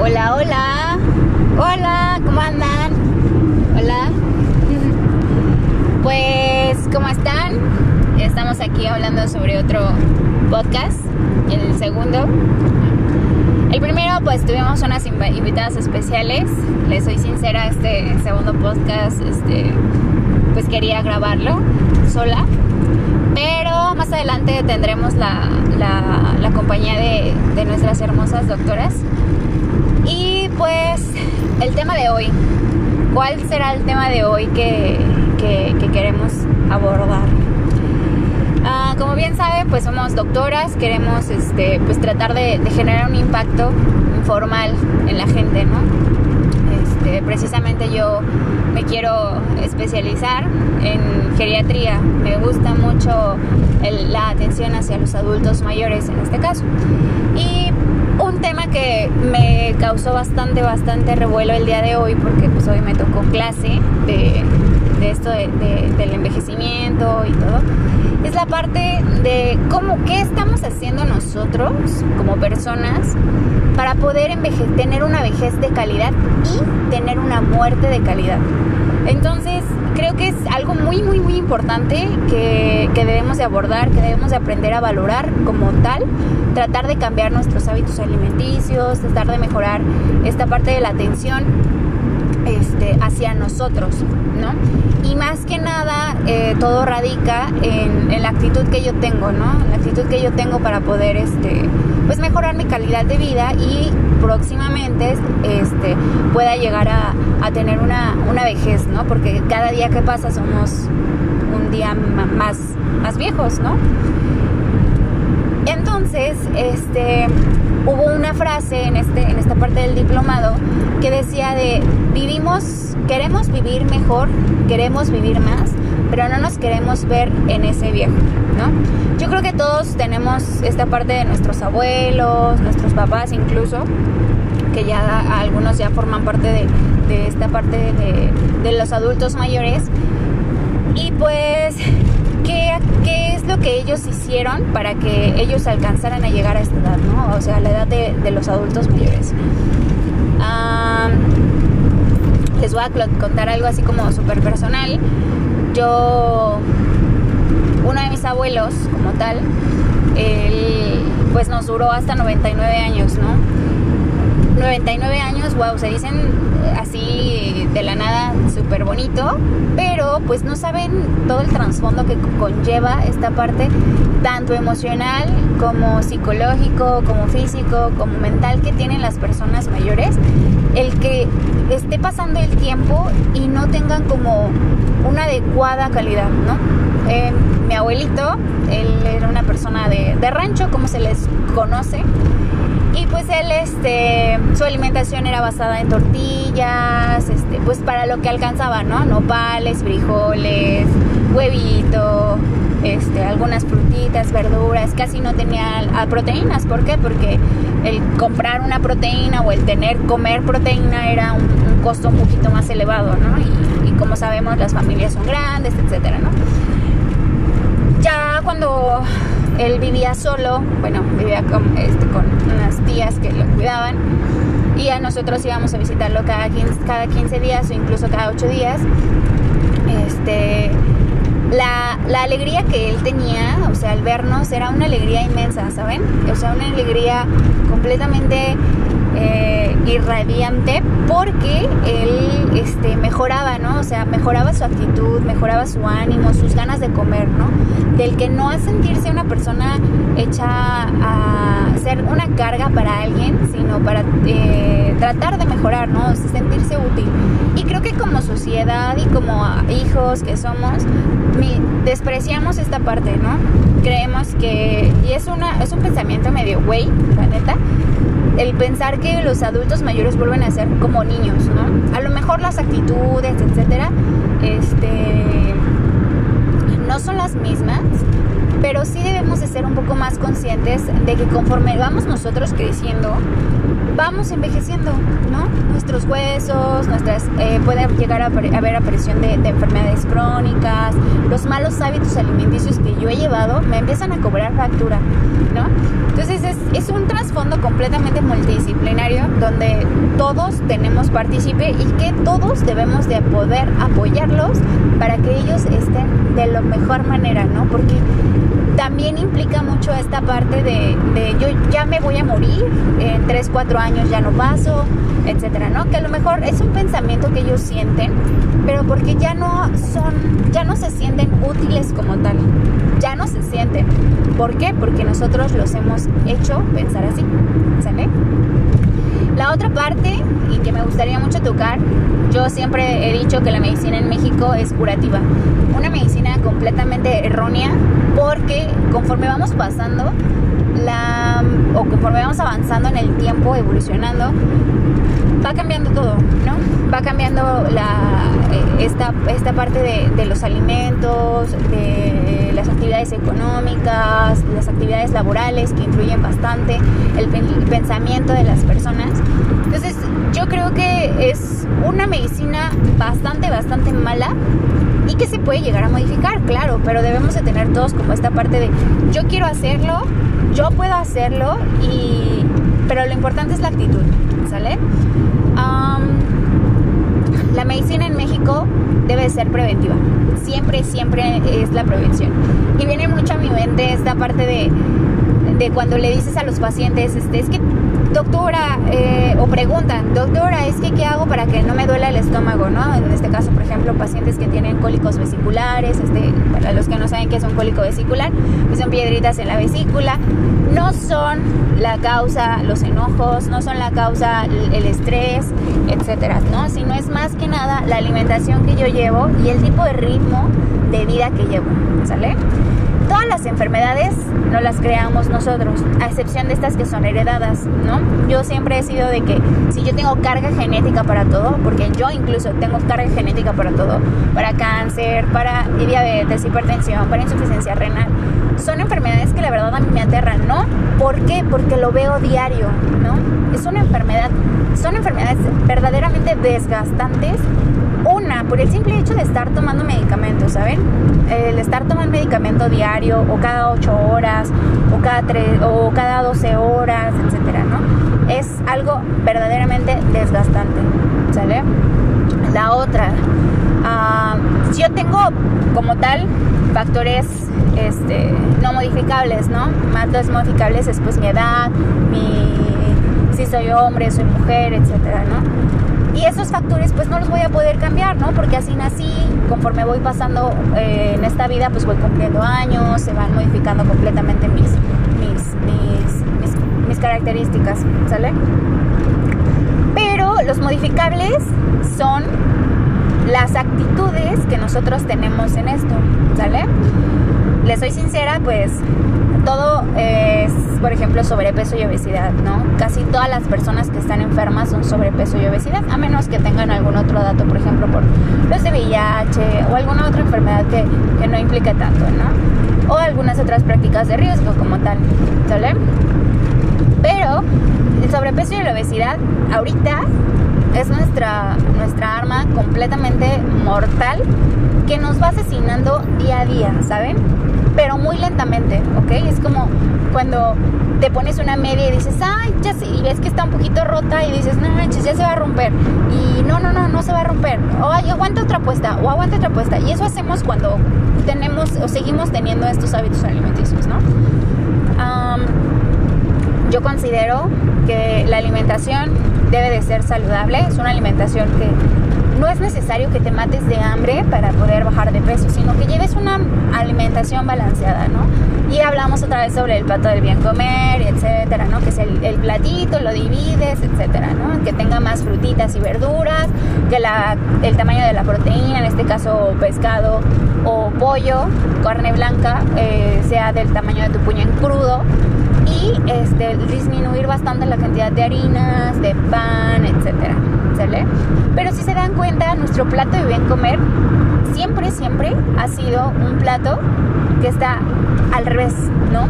Hola, hola. Hola, ¿cómo andan? Hola. Pues, ¿cómo están? Estamos aquí hablando sobre otro podcast, el segundo. El primero, pues tuvimos unas invitadas especiales. Les soy sincera, este segundo podcast, este, pues quería grabarlo sola. Pero más adelante tendremos la, la, compañía de, de nuestras hermosas doctoras. Pues el tema de hoy. ¿Cuál será el tema de hoy que, que, queremos abordar? Ah, como bien saben, pues somos doctoras, queremos este, pues tratar de, de, generar un impacto informal en la gente, ¿no? Este, precisamente yo me quiero especializar en geriatría. Me gusta mucho la atención hacia los adultos mayores en este caso. Y un tema que me causó bastante, bastante revuelo el día de hoy, porque pues hoy me tocó clase de, esto del envejecimiento y todo, es la parte de cómo, qué estamos haciendo nosotros como personas para poder tener una vejez de calidad y tener una muerte de calidad. Entonces, creo que es algo muy, muy, muy importante que, debemos de abordar, que debemos de aprender a valorar como tal, tratar de cambiar nuestros hábitos alimenticios, tratar de mejorar esta parte de la atención este, hacia nosotros, ¿no? Y más que nada, eh, todo radica en, la actitud que yo tengo, ¿no? La actitud que yo tengo para poder, este, pues mejorar mi calidad de vida y próximamente, este, pueda llegar a, tener una, una, vejez, ¿no? Porque cada día que pasa somos un día más, más viejos, ¿no? Entonces, este, hubo una frase en, este, en esta parte del diplomado que decía de vivimos, queremos vivir mejor, queremos vivir más, pero no nos queremos ver en ese viejo, ¿no? Yo creo que todos tenemos esta parte de nuestros abuelos, nuestros papás incluso, que ya algunos ya forman parte de, esta parte de, los adultos mayores. Y pues ¿Qué, ¿qué, es lo que ellos hicieron para que ellos alcanzaran a llegar a esta edad, ¿no? O sea, la edad de, los adultos mayores. les voy a contar algo así como súper personal. Yo, uno de mis abuelos, como tal, él pues nos duró hasta 99 años, ¿no? 99 años, wow, se dicen así de la nada súper bonito, pero pues no saben todo el trasfondo que conlleva esta parte, tanto emocional como psicológico, como físico, como mental que tienen las personas mayores, el que esté pasando el tiempo y no tengan como una adecuada calidad, ¿no? Eh, mi abuelito, él era una persona de, de rancho, como se les conoce, y pues él, este, su alimentación era basada en tortillas, este, pues para lo que alcanzaba, ¿no? Nopales, frijoles, huevito, este, algunas frutitas, verduras, casi no tenía proteínas. ¿Por qué? Porque el comprar una proteína o el tener, comer proteína era un, costo un poquito más elevado, ¿no? Y, y, como sabemos, las familias son grandes, etcétera, ¿no? Ya cuando él vivía solo, bueno, vivía con, este, con unas tías que lo cuidaban y a nosotros íbamos a visitarlo cada 15, cada 15 días o incluso cada 8 días. Este, la, la, alegría que él tenía, o sea, al vernos, era una alegría inmensa, ¿saben? O sea, una alegría completamente irradiante porque él este, mejoraba, ¿no? O sea, mejoraba su actitud, mejoraba su ánimo, sus ganas de comer, ¿no? Del que no a sentirse una persona hecha a ser una carga para alguien, sino para eh, tratar de mejorar, ¿no? sentirse útil. Y creo que como sociedad y como hijos que somos, despreciamos esta parte, ¿no? Creemos que, y es, una, es un pensamiento medio güey, la neta, el pensar que los adultos mayores vuelven a ser como niños, ¿no? A lo mejor las actitudes, etcétera, este, no son las mismas, pero sí debemos de ser un poco más conscientes de que conforme vamos nosotros creciendo, vamos envejeciendo, ¿no? Nuestros huesos, nuestras, eh, puede llegar a haber aparición de, enfermedades crónicas, los malos hábitos alimenticios que yo he llevado me empiezan a cobrar factura, ¿no? Entonces es, es un trasfondo completamente multidisciplinario donde todos tenemos partícipe y que todos debemos de poder apoyarlos para que ellos estén de la mejor manera, ¿no? Porque también implica mucho esta parte de, yo ya me voy a morir, en 3, 4 años ya no paso, etcétera, ¿no? Que a lo mejor es un pensamiento que ellos sienten, pero porque ya no son, ya no se sienten útiles como tal, ya no se sienten. ¿Por qué? Porque nosotros los hemos hecho pensar así, ¿sale? La otra parte, y que me gustaría mucho tocar, yo siempre he dicho que la medicina en México es curativa. Una medicina completamente errónea porque conforme vamos pasando, la, o conforme vamos avanzando en el tiempo, evolucionando, va cambiando todo, ¿no? Va cambiando la, eh, esta, esta parte de, de, los alimentos, de las actividades económicas, las actividades laborales que influyen bastante, el, pensamiento de las personas. Entonces, yo creo que es una medicina bastante, bastante mala y que se puede llegar a modificar, claro, pero debemos de tener todos como esta parte de yo quiero hacerlo, yo puedo hacerlo y pero lo importante es la actitud, ¿sale? La medicina en México debe ser preventiva. Siempre, siempre es la prevención. Y viene mucho a mi mente esta parte de, de cuando le dices a los pacientes, este, es que doctora, eh, o preguntan, doctora, es que qué hago para que no me duela el estómago, ¿no? En este caso, por ejemplo, pacientes que tienen cólicos vesiculares, este, para los que no saben qué es un cólico vesicular, pues son piedritas en la vesícula, no son la causa los enojos, no son la causa el estrés, etcétera, ¿no? Sino es más que nada la alimentación que yo llevo y el tipo de ritmo de vida que llevo, ¿sale? Todas las enfermedades no las creamos nosotros, a excepción de estas que son heredadas, ¿no? Yo siempre he sido de que si yo tengo carga genética para todo, porque yo incluso tengo carga genética para todo, para cáncer, para diabetes, hipertensión, para insuficiencia renal, son enfermedades que la verdad a mí me aterran, ¿no? ¿Por qué? Porque lo veo diario, ¿no? Es una enfermedad, son enfermedades verdaderamente desgastantes por el simple hecho de estar tomando medicamentos, ¿saben? El estar tomando medicamento diario o cada 8 horas o cada, 3, o cada 12 horas, etcétera, ¿no? Es algo verdaderamente desgastante, ¿sale? La otra, uh, yo tengo como tal factores este, no modificables, ¿no? Más los modificables es pues mi edad, mi, si soy hombre, soy mujer, etcétera, ¿no? Y esos factores pues no los voy a poder cambiar, ¿no? Porque así nací, conforme voy pasando eh, en esta vida pues voy cumpliendo años, se van modificando completamente mis, mis, mis, mis, características, ¿sale? Pero los modificables son las actitudes que nosotros tenemos en esto, ¿sale? Les soy sincera, pues todo es, por ejemplo, sobrepeso y obesidad, ¿no? Casi todas las personas que están enfermas son sobrepeso y obesidad, a menos que tengan algún otro dato, por ejemplo, por los de VIH o alguna otra enfermedad que, que no implique tanto, ¿no? O algunas otras prácticas de riesgo como tal, ¿sale? Pero el sobrepeso y la obesidad ahorita es nuestra, nuestra arma completamente mortal que nos va asesinando día a día, ¿saben? pero muy lentamente, ¿ok? Es como cuando te pones una media y dices, ay, ya sé, y ves que está un poquito rota y dices, no manches, ya se va a romper. Y no, no, no, no se va a romper. O ay, aguanta otra puesta, o aguanta otra puesta. Y eso hacemos cuando tenemos o seguimos teniendo estos hábitos alimenticios, ¿no? yo considero que la alimentación debe de ser saludable, es una alimentación que no es necesario que te mates de hambre para poder bajar de peso, sino que lleves una alimentación balanceada, ¿no? Y hablamos otra vez sobre el plato del bien comer, etcétera, ¿no? Que es el, platito, lo divides, etcétera, ¿no? Que tenga más frutitas y verduras, que la, el tamaño de la proteína, en este caso pescado o pollo, carne blanca, eh, sea del tamaño de tu puño en crudo. Y este, disminuir bastante la cantidad de harinas, de pan, etcétera. ¿Sale? Pero si se dan cuenta, nuestro plato de bien comer siempre, siempre ha sido un plato que está al revés, ¿no?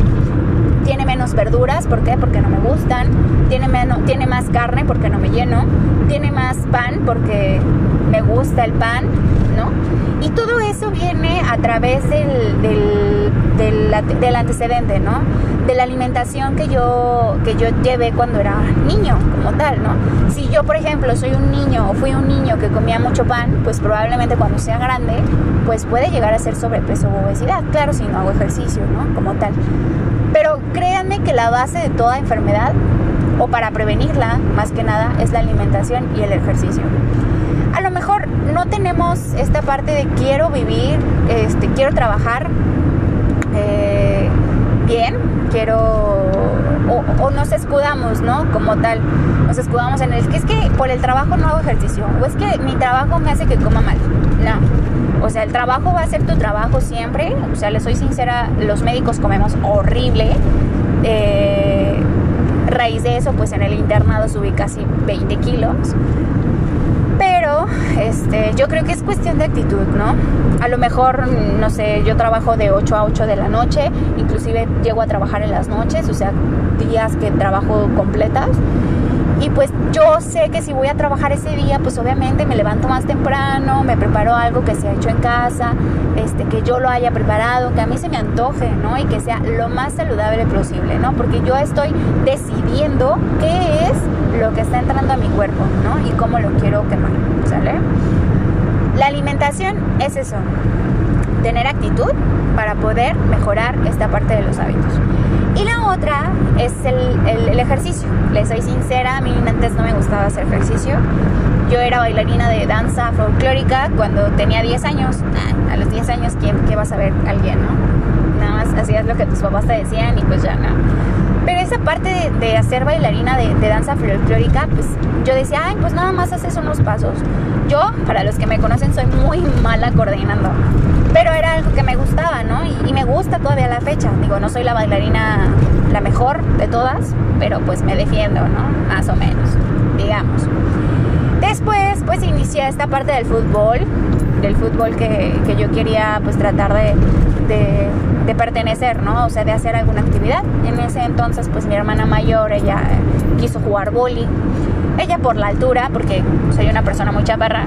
Tiene menos verduras, ¿por qué? Porque no me gustan. Tiene, menos, tiene más carne porque no me lleno. Tiene más pan porque me gusta el pan, ¿no? Y todo eso viene a través del, del, antecedente, ¿no? De la alimentación que yo, que yo llevé cuando era niño, como tal, ¿no? Si yo, por ejemplo, soy un niño o fui un niño que comía mucho pan, pues probablemente cuando sea grande, pues puede llegar a ser sobrepeso o obesidad. Claro, si no hago ejercicio, ¿no? Como tal. Pero créanme que la base de toda enfermedad, o para prevenirla, más que nada, es la alimentación y el ejercicio. No tenemos esta parte de quiero vivir, este, quiero trabajar eh, bien, quiero o, nos escudamos, ¿no? Como tal, nos escudamos en el que es que por el trabajo no hago ejercicio o es que mi trabajo me hace que coma mal. No. O sea, el trabajo va a ser tu trabajo siempre. O sea, le soy sincera, los médicos comemos horrible. Eh, raíz de eso, pues en el internado subí casi 20 kilos. Este, yo creo que es cuestión de actitud, ¿no? A lo mejor, no sé, yo trabajo de 8 a 8 de la noche, inclusive llego a trabajar en las noches, o sea, días que trabajo completas. Y pues yo sé que si voy a trabajar ese día, pues obviamente me levanto más temprano, me preparo algo que se ha hecho en casa, este, que yo lo haya preparado, que a mí se me antoje, ¿no? Y que sea lo más saludable posible, ¿no? Porque yo estoy decidiendo qué es lo que está entrando a mi cuerpo, ¿no? Y cómo lo quiero quemar, ¿sale? La alimentación es eso, tener actitud para poder mejorar esta parte de los hábitos. Y la otra es el, ejercicio. Les soy sincera, a mí antes no me gustaba hacer ejercicio. Yo era bailarina de danza folclórica cuando tenía 10 años. a los 10 años, ¿quién, ¿qué vas a ver alguien, no? Nada hacías lo que tus papás te decían y pues ya no. Pero esa parte de, hacer bailarina de, danza folclórica, pues yo decía, ay, pues nada más haces unos pasos. Yo, para los que me conocen, soy muy mala coordinando pero era algo que me gustaba, ¿no? Y, me gusta todavía la fecha. Digo, no soy la bailarina la mejor de todas, pero pues me defiendo, ¿no? Más o menos, digamos. Después, pues inicié esta parte del fútbol, del fútbol que, yo quería pues tratar de, pertenecer, ¿no? O sea, de hacer alguna actividad. En ese entonces, pues mi hermana mayor, ella quiso jugar boli. Ella por la altura, porque soy una persona muy chaparra,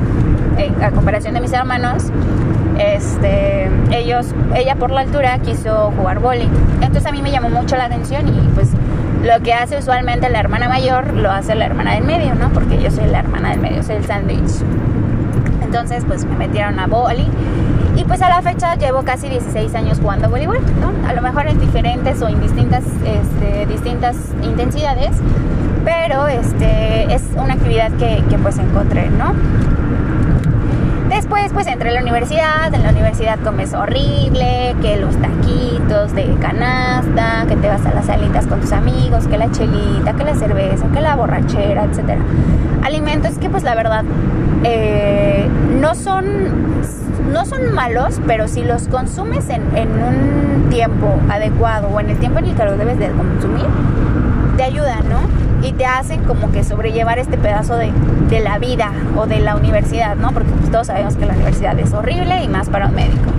a comparación de mis hermanos, este, ellos, ella por la altura quiso jugar boli. Entonces a mí me llamó mucho la atención y pues lo que hace usualmente la hermana mayor lo hace la hermana del medio, ¿no? Porque yo soy la hermana del medio, soy el sándwich. Entonces pues me metieron a boli pues a la fecha llevo casi 16 años jugando voleibol, ¿no? A lo mejor en diferentes o en distintas, este, distintas intensidades, pero este, es una actividad que, que pues encontré, ¿no? Después pues entré a la universidad, en la universidad comes horrible, que los taquitos de canasta, que te vas a las salitas con tus amigos, que la chelita, que la cerveza, que la borrachera, etc. Alimentos que pues la verdad eh, no son no son malos, pero si los consumes en, en, un tiempo adecuado o en el tiempo en el que los debes de consumir, te ayudan, ¿no? y te hacen como que sobrellevar este pedazo de, de la vida o de la universidad, ¿no? Porque pues, todos sabemos que la universidad es horrible y más para un médico.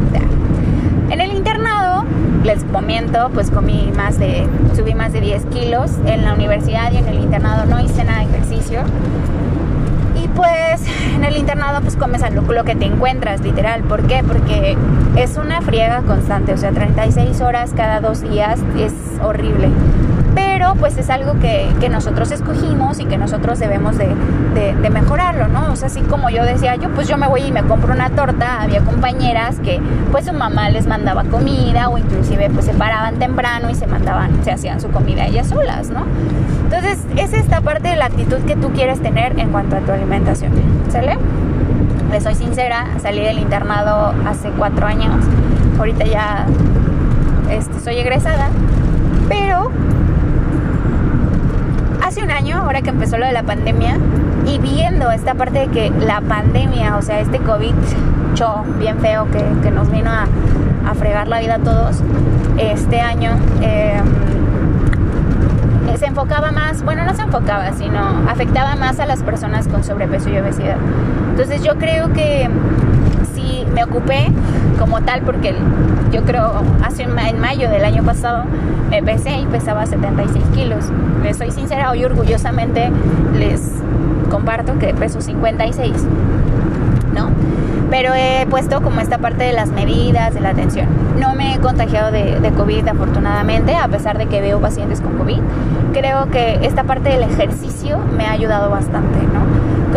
En el internado, les comento, pues comí más de, subí más de 10 kilos. En la universidad y en el internado no hice nada de ejercicio. Pues en el internado pues comes a lo, que te encuentras, literal. ¿Por qué? Porque es una friega constante, o sea, 36 horas cada dos días es horrible pero pues es algo que, nosotros escogimos y que nosotros debemos de, mejorarlo, ¿no? O sea, así como yo decía, yo pues yo me voy y me compro una torta, había compañeras que pues su mamá les mandaba comida o inclusive pues se paraban temprano y se mandaban, se hacían su comida ellas solas, ¿no? Entonces es esta parte de la actitud que tú quieres tener en cuanto a tu alimentación, ¿sale? Les soy sincera, salí del internado hace cuatro años, ahorita ya este, soy egresada, pero hace un año, ahora que empezó lo de la pandemia, y viendo esta parte de que la pandemia, o sea, este COVID show bien feo que, nos vino a, fregar la vida a todos este año, em, se enfocaba más, bueno, no se enfocaba, sino afectaba más a las personas con sobrepeso y obesidad. Entonces yo creo que me ocupé como tal, porque yo creo hace en mayo del año pasado me pesé y pesaba 76 kilos. Les soy sincera, hoy orgullosamente les comparto que peso 56, ¿no? Pero he puesto como esta parte de las medidas, de la atención. No me he contagiado de, de, COVID afortunadamente, a pesar de que veo pacientes con COVID. Creo que esta parte del ejercicio me ha ayudado bastante, ¿no?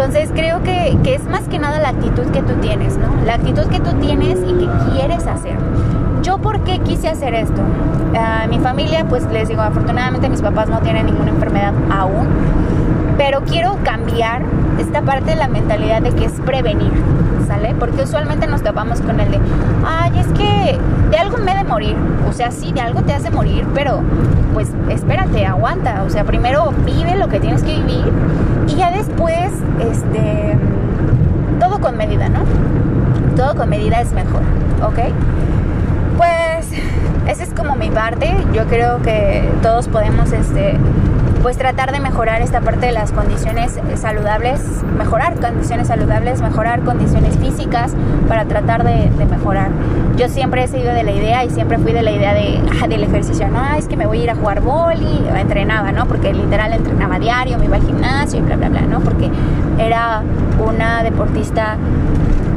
Entonces creo que, que es más que nada la actitud que tú tienes, ¿no? La actitud que tú tienes y que quieres hacer. ¿Yo por qué quise hacer esto? A mi familia, pues les digo, afortunadamente mis papás no tienen ninguna enfermedad aún, pero quiero cambiar esta parte de la mentalidad de que es prevenir, ¿sale? Porque usualmente nos tapamos con el de, ay, es que de algo me he de morir. O sea, sí, de algo te hace morir, pero pues espérate, aguanta. O sea, primero vive lo que tienes que vivir y ya después, este, todo con medida, ¿no? Todo con medida es mejor, ¿ok? Pues esa es como mi parte. Yo creo que todos podemos, este, pues tratar de mejorar esta parte de las condiciones saludables, mejorar condiciones saludables, mejorar condiciones físicas para tratar de, mejorar. Yo siempre he sido de la idea y siempre fui de la idea de, ah, del ejercicio, no, es que me voy a ir a jugar boli, entrenaba, ¿no? Porque literal entrenaba diario, me iba al gimnasio y bla, bla, bla, ¿no? Porque era una deportista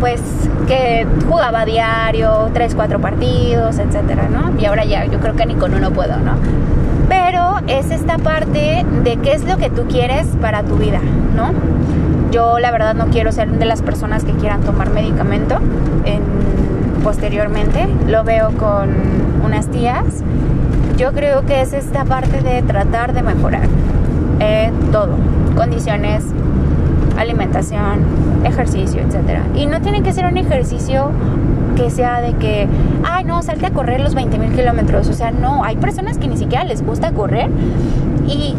pues que jugaba diario, tres, cuatro partidos, etcétera, ¿no? Y ahora ya yo creo que ni con uno puedo, ¿no? Pero es esta parte de qué es lo que tú quieres para tu vida, ¿no? Yo la verdad no quiero ser de las personas que quieran tomar medicamento posteriormente. Lo veo con unas tías. Yo creo que es esta parte de tratar de mejorar eh, todo. Condiciones, alimentación, ejercicio, etc. Y no tiene que ser un ejercicio que sea de que, ay, no, salte a correr los 20 mil kilómetros. O sea, no, hay personas que ni siquiera les gusta correr y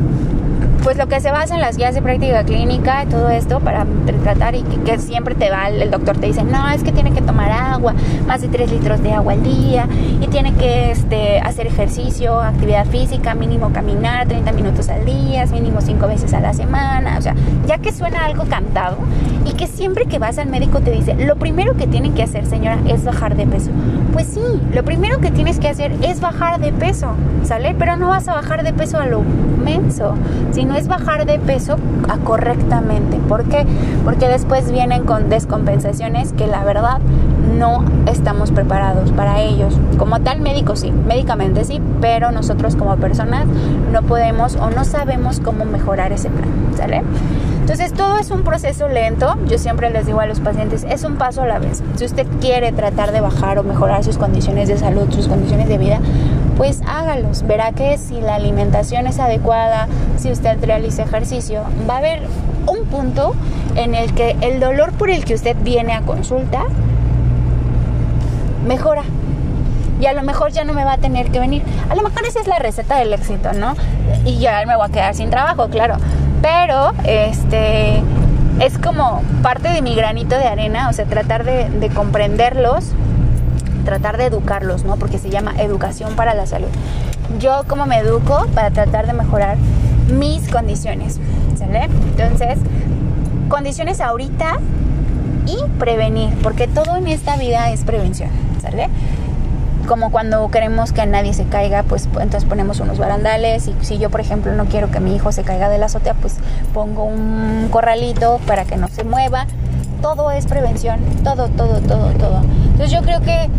pues lo que se basa en las guías de práctica clínica todo esto para tratar y que, siempre te va, el doctor te dice, no, es que tiene que tomar agua, más de 3 litros de agua al día y tiene que este, hacer ejercicio, actividad física, mínimo caminar 30 minutos al día, mínimo 5 veces a la semana, o sea, ya que suena algo cantado y que siempre que vas al médico te dice, lo primero que tienen que hacer señora es bajar de peso. Pues sí, lo primero que tienes que hacer es bajar de peso, ¿sale? Pero no vas a bajar de peso a lo menso, sino es bajar de peso correctamente. ¿Por qué? Porque después vienen con descompensaciones que la verdad no estamos preparados para ellos. Como tal médico sí, médicamente sí, pero nosotros como personas no podemos o no sabemos cómo mejorar ese plan, ¿sale? Entonces todo es un proceso lento, yo siempre les digo a los pacientes, es un paso a la vez. Si usted quiere tratar de bajar o mejorar sus condiciones de salud, sus condiciones de vida, pues hágalos. Verá que si la alimentación es adecuada, si usted realiza ejercicio, va a haber un punto en el que el dolor por el que usted viene a consulta mejora. Y a lo mejor ya no me va a tener que venir. A lo mejor esa es la receta del éxito, ¿no? Y ya me voy a quedar sin trabajo, claro pero este es como parte de mi granito de arena, o sea, tratar de, comprenderlos, tratar de educarlos, ¿no? Porque se llama educación para la salud. Yo como me educo para tratar de mejorar mis condiciones, ¿sale? Entonces, condiciones ahorita y prevenir, porque todo en esta vida es prevención, ¿sale? como cuando queremos que nadie se caiga, pues entonces ponemos unos barandales y si yo por ejemplo no quiero que mi hijo se caiga de la azotea, pues pongo un corralito para que no se mueva. Todo es prevención, todo, todo, todo, todo. Entonces yo creo que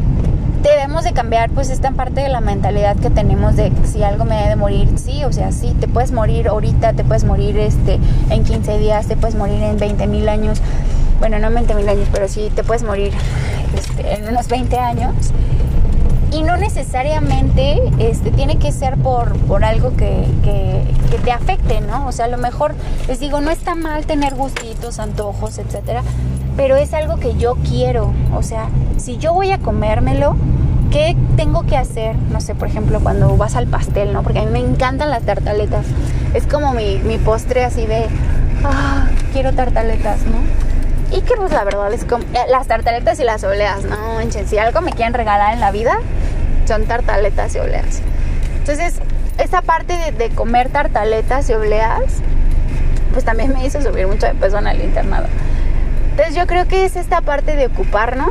debemos de cambiar pues esta parte de la mentalidad que tenemos de si algo me debe de morir, sí, o sea, sí, te puedes morir ahorita, te puedes morir este en 15 días, te puedes morir en 20 mil años, bueno, no en 20 mil años, pero sí te puedes morir este, en unos 20 años y no necesariamente este, tiene que ser por, por algo que, te afecte, ¿no? O sea, a lo mejor les digo, no está mal tener gustitos, antojos, etcétera, pero es algo que yo quiero. O sea, si yo voy a comérmelo, ¿qué tengo que hacer? No sé, por ejemplo, cuando vas al pastel, ¿no? Porque a mí me encantan las tartaletas. Es como mi, mi postre así de, ah, quiero tartaletas, ¿no? Y que pues la verdad es como las tartaletas y las oleas, no manchen, si algo me quieren regalar en la vida, son tartaletas y oleas. Entonces, esa parte de, de comer tartaletas y obleas, pues también me hizo subir mucho de peso en el internado. Entonces yo creo que es esta parte de ocuparnos,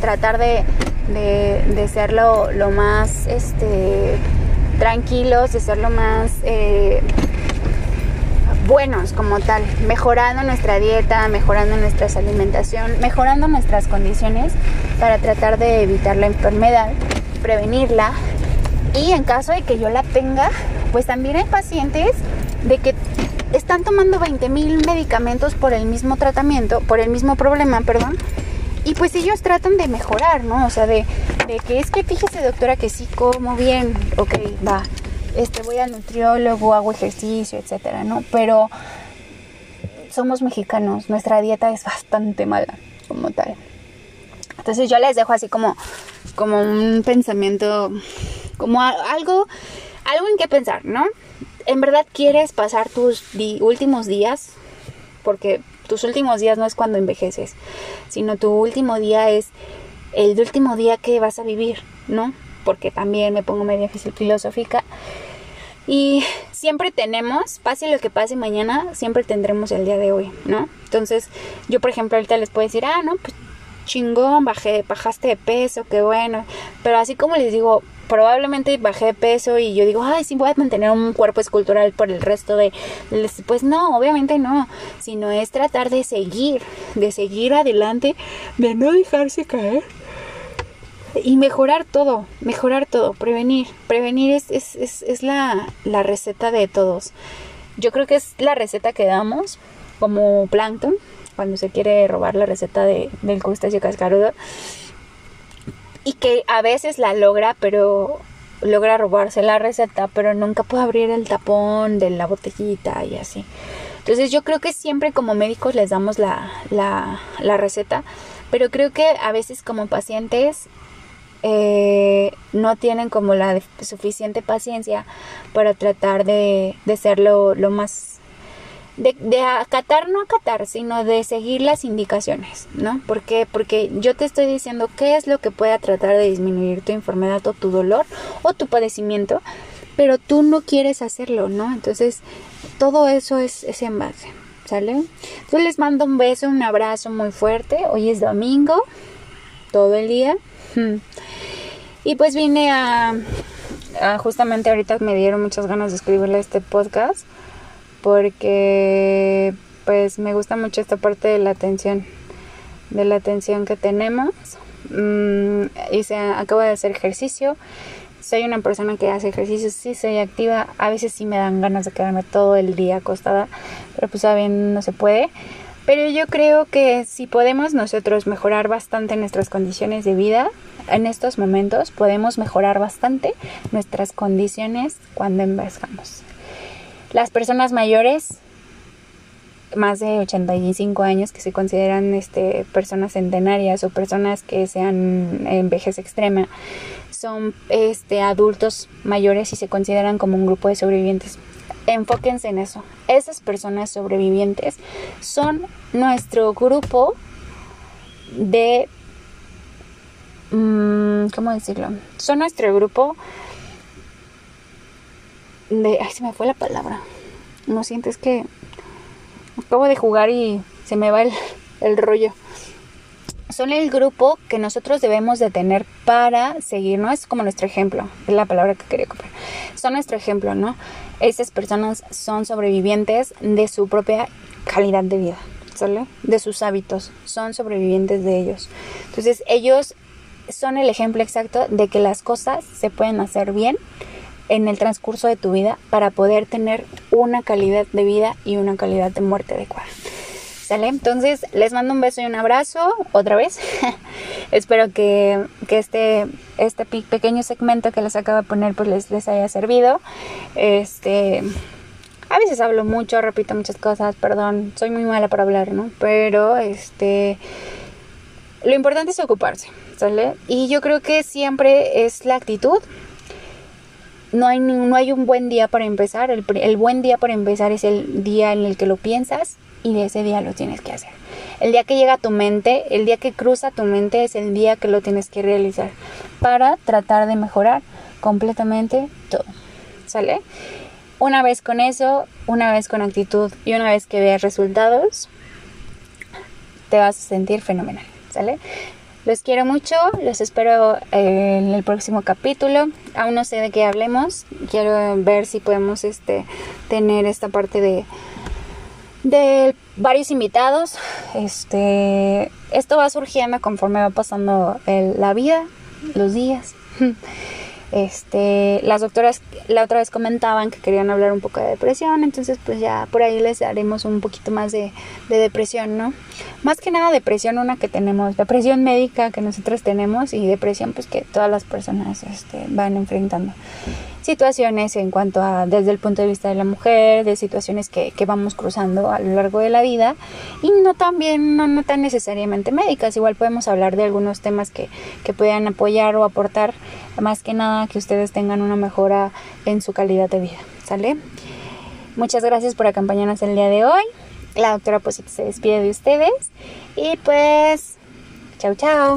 tratar de, de, ser lo, lo, más este, tranquilos, de ser lo más eh, buenos como tal, mejorando nuestra dieta, mejorando nuestra alimentación, mejorando nuestras condiciones para tratar de evitar la enfermedad, prevenirla. Y en caso de que yo la tenga, pues también hay pacientes de que están tomando 20 mil medicamentos por el mismo tratamiento, por el mismo problema, perdón. Y pues ellos tratan de mejorar, ¿no? O sea, de, de que es que fíjese doctora que sí como bien, ok, va, este, voy al nutriólogo, hago ejercicio, etcétera, ¿no? Pero somos mexicanos, nuestra dieta es bastante mala como tal. Entonces yo les dejo así como, como un pensamiento, como algo, algo en qué pensar, ¿no? En verdad quieres pasar tus últimos días, porque tus últimos días no es cuando envejeces, sino tu último día es el último día que vas a vivir, ¿no? Porque también me pongo medio difícil filosófica y siempre tenemos, pase lo que pase mañana, siempre tendremos el día de hoy, ¿no? Entonces, yo por ejemplo ahorita les puedo decir, ah, no, pues chingón, bajé, bajaste de peso, qué bueno. Pero así como les digo, probablemente bajé de peso y yo digo, ay, sí voy a mantener un cuerpo escultural por el resto de... Pues no, obviamente no, sino es tratar de seguir, de seguir adelante, de no dejarse caer y mejorar todo, mejorar todo, prevenir. Prevenir es, es, es, es la, la, receta de todos. Yo creo que es la receta que damos como plancton cuando se quiere robar la receta de, del crustáceo cascarudo. Y que a veces la logra, pero logra robarse la receta, pero nunca puede abrir el tapón de la botellita y así. Entonces yo creo que siempre como médicos les damos la, la, la receta, pero creo que a veces como pacientes eh, no tienen como la suficiente paciencia para tratar de, de ser lo, más de, acatar, no acatar, sino de seguir las indicaciones, ¿no? ¿Por qué? Porque yo te estoy diciendo qué es lo que pueda tratar de disminuir tu enfermedad o tu dolor o tu padecimiento, pero tú no quieres hacerlo, ¿no? Entonces, todo eso es, es en ¿sale? Yo les mando un beso, un abrazo muy fuerte. Hoy es domingo, todo el día. Y pues vine a, justamente ahorita me dieron muchas ganas de escribirle este podcast porque pues me gusta mucho esta parte de la atención, de la atención que tenemos. Mm, se acabo de hacer ejercicio. Soy una persona que hace ejercicio, sí soy activa. A veces sí me dan ganas de quedarme todo el día acostada, pero pues saben, no se puede. Pero yo creo que si podemos nosotros mejorar bastante nuestras condiciones de vida, en estos momentos podemos mejorar bastante nuestras condiciones cuando envejezcamos. Las personas mayores, más de 85 años, que se consideran este, personas centenarias o personas que sean en vejez extrema, son este, adultos mayores y se consideran como un grupo de sobrevivientes enfóquense en eso. Esas personas sobrevivientes son nuestro grupo de... Mm, ¿Cómo decirlo? Son nuestro grupo de... Ay, se me fue la palabra. No sientes que... Acabo de jugar y se me va el, el rollo son el grupo que nosotros debemos de tener para seguir, ¿no? Es como nuestro ejemplo, es la palabra que quería copiar. Son nuestro ejemplo, ¿no? Esas personas son sobrevivientes de su propia calidad de vida, ¿sale? De sus hábitos, son sobrevivientes de ellos. Entonces, ellos son el ejemplo exacto de que las cosas se pueden hacer bien en el transcurso de tu vida para poder tener una calidad de vida y una calidad de muerte adecuada. ¿Sale? Entonces les mando un beso y un abrazo otra vez. Espero que, este, este pequeño segmento que les acabo de poner pues les, les haya servido. Este, a veces hablo mucho, repito muchas cosas, perdón, soy muy mala para hablar, ¿no? Pero este lo importante es ocuparse, ¿sale? Y yo creo que siempre es la actitud. No hay, no hay un buen día para empezar. El, el buen día para empezar es el día en el que lo piensas y de ese día lo tienes que hacer. El día que llega a tu mente, el día que cruza tu mente es el día que lo tienes que realizar para tratar de mejorar completamente todo. ¿sale? Una vez con eso, una vez con actitud y una vez que veas resultados, te vas a sentir fenomenal, ¿sale? Los quiero mucho, los espero en el próximo capítulo. Aún no sé de qué hablemos. Quiero ver si podemos este, tener esta parte de, de varios invitados. Este, esto va surgiendo conforme va pasando la vida, los días. Este, las doctoras la otra vez comentaban que querían hablar un poco de depresión, entonces pues ya por ahí les daremos un poquito más de, de depresión, ¿no? Más que nada depresión, una que tenemos, depresión médica que nosotros tenemos y depresión pues que todas las personas este, van enfrentando situaciones en cuanto a desde el punto de vista de la mujer, de situaciones que, que vamos cruzando a lo largo de la vida y no también, no, no tan necesariamente médicas, igual podemos hablar de algunos temas que, que puedan apoyar o aportar más que nada que ustedes tengan una mejora en su calidad de vida, ¿sale? Muchas gracias por acompañarnos el día de hoy. La doctora Posito se despide de ustedes y pues, chao chao.